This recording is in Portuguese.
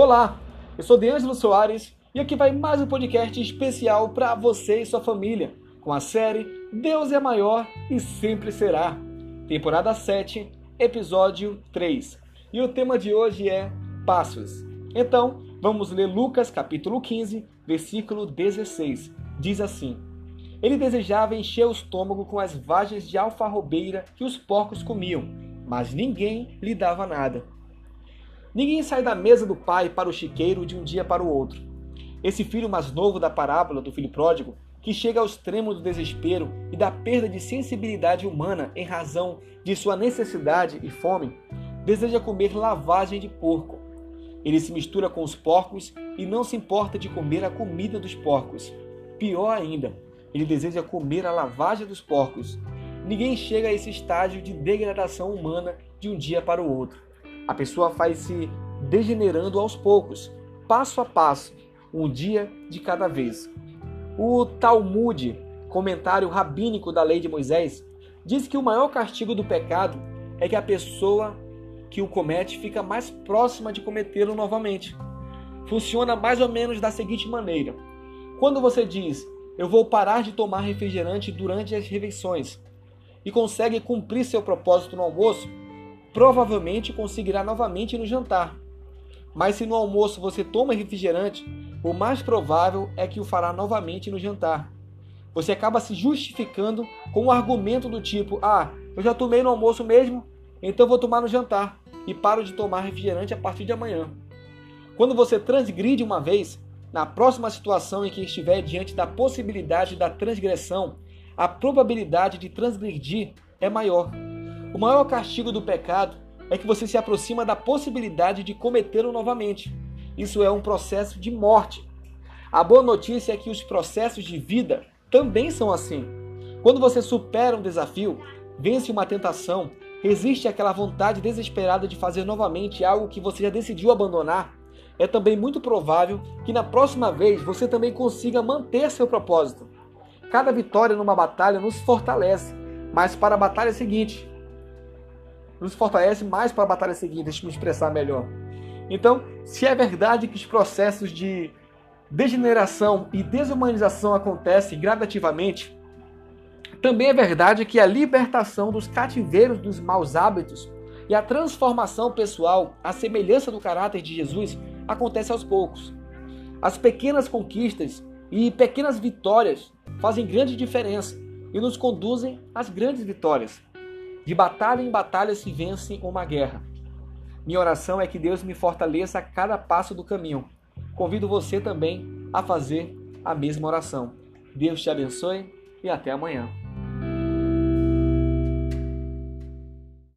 Olá, eu sou Deângelo Soares e aqui vai mais um podcast especial para você e sua família, com a série Deus é Maior e Sempre Será, temporada 7, episódio 3. E o tema de hoje é Passos. Então, vamos ler Lucas capítulo 15, versículo 16. Diz assim: Ele desejava encher o estômago com as vagens de alfarrobeira que os porcos comiam, mas ninguém lhe dava nada. Ninguém sai da mesa do pai para o chiqueiro de um dia para o outro. Esse filho mais novo da parábola do filho pródigo, que chega ao extremo do desespero e da perda de sensibilidade humana em razão de sua necessidade e fome, deseja comer lavagem de porco. Ele se mistura com os porcos e não se importa de comer a comida dos porcos. Pior ainda, ele deseja comer a lavagem dos porcos. Ninguém chega a esse estágio de degradação humana de um dia para o outro. A pessoa vai se degenerando aos poucos, passo a passo, um dia de cada vez. O Talmud, comentário rabínico da lei de Moisés, diz que o maior castigo do pecado é que a pessoa que o comete fica mais próxima de cometê-lo novamente. Funciona mais ou menos da seguinte maneira: quando você diz, eu vou parar de tomar refrigerante durante as refeições, e consegue cumprir seu propósito no almoço, provavelmente conseguirá novamente no jantar. Mas se no almoço você toma refrigerante, o mais provável é que o fará novamente no jantar. Você acaba se justificando com um argumento do tipo: Ah, eu já tomei no almoço mesmo, então vou tomar no jantar e paro de tomar refrigerante a partir de amanhã. Quando você transgride uma vez, na próxima situação em que estiver diante da possibilidade da transgressão, a probabilidade de transgredir é maior. O maior castigo do pecado é que você se aproxima da possibilidade de cometê-lo novamente. Isso é um processo de morte. A boa notícia é que os processos de vida também são assim. Quando você supera um desafio, vence uma tentação, resiste àquela vontade desesperada de fazer novamente algo que você já decidiu abandonar, é também muito provável que na próxima vez você também consiga manter seu propósito. Cada vitória numa batalha nos fortalece, mas para a batalha seguinte, nos fortalece mais para a batalha seguinte, deixa eu me expressar melhor. Então, se é verdade que os processos de degeneração e desumanização acontecem gradativamente, também é verdade que a libertação dos cativeiros dos maus hábitos e a transformação pessoal, a semelhança do caráter de Jesus, acontece aos poucos. As pequenas conquistas e pequenas vitórias fazem grande diferença e nos conduzem às grandes vitórias. De batalha em batalha se vence uma guerra. Minha oração é que Deus me fortaleça a cada passo do caminho. Convido você também a fazer a mesma oração. Deus te abençoe e até amanhã.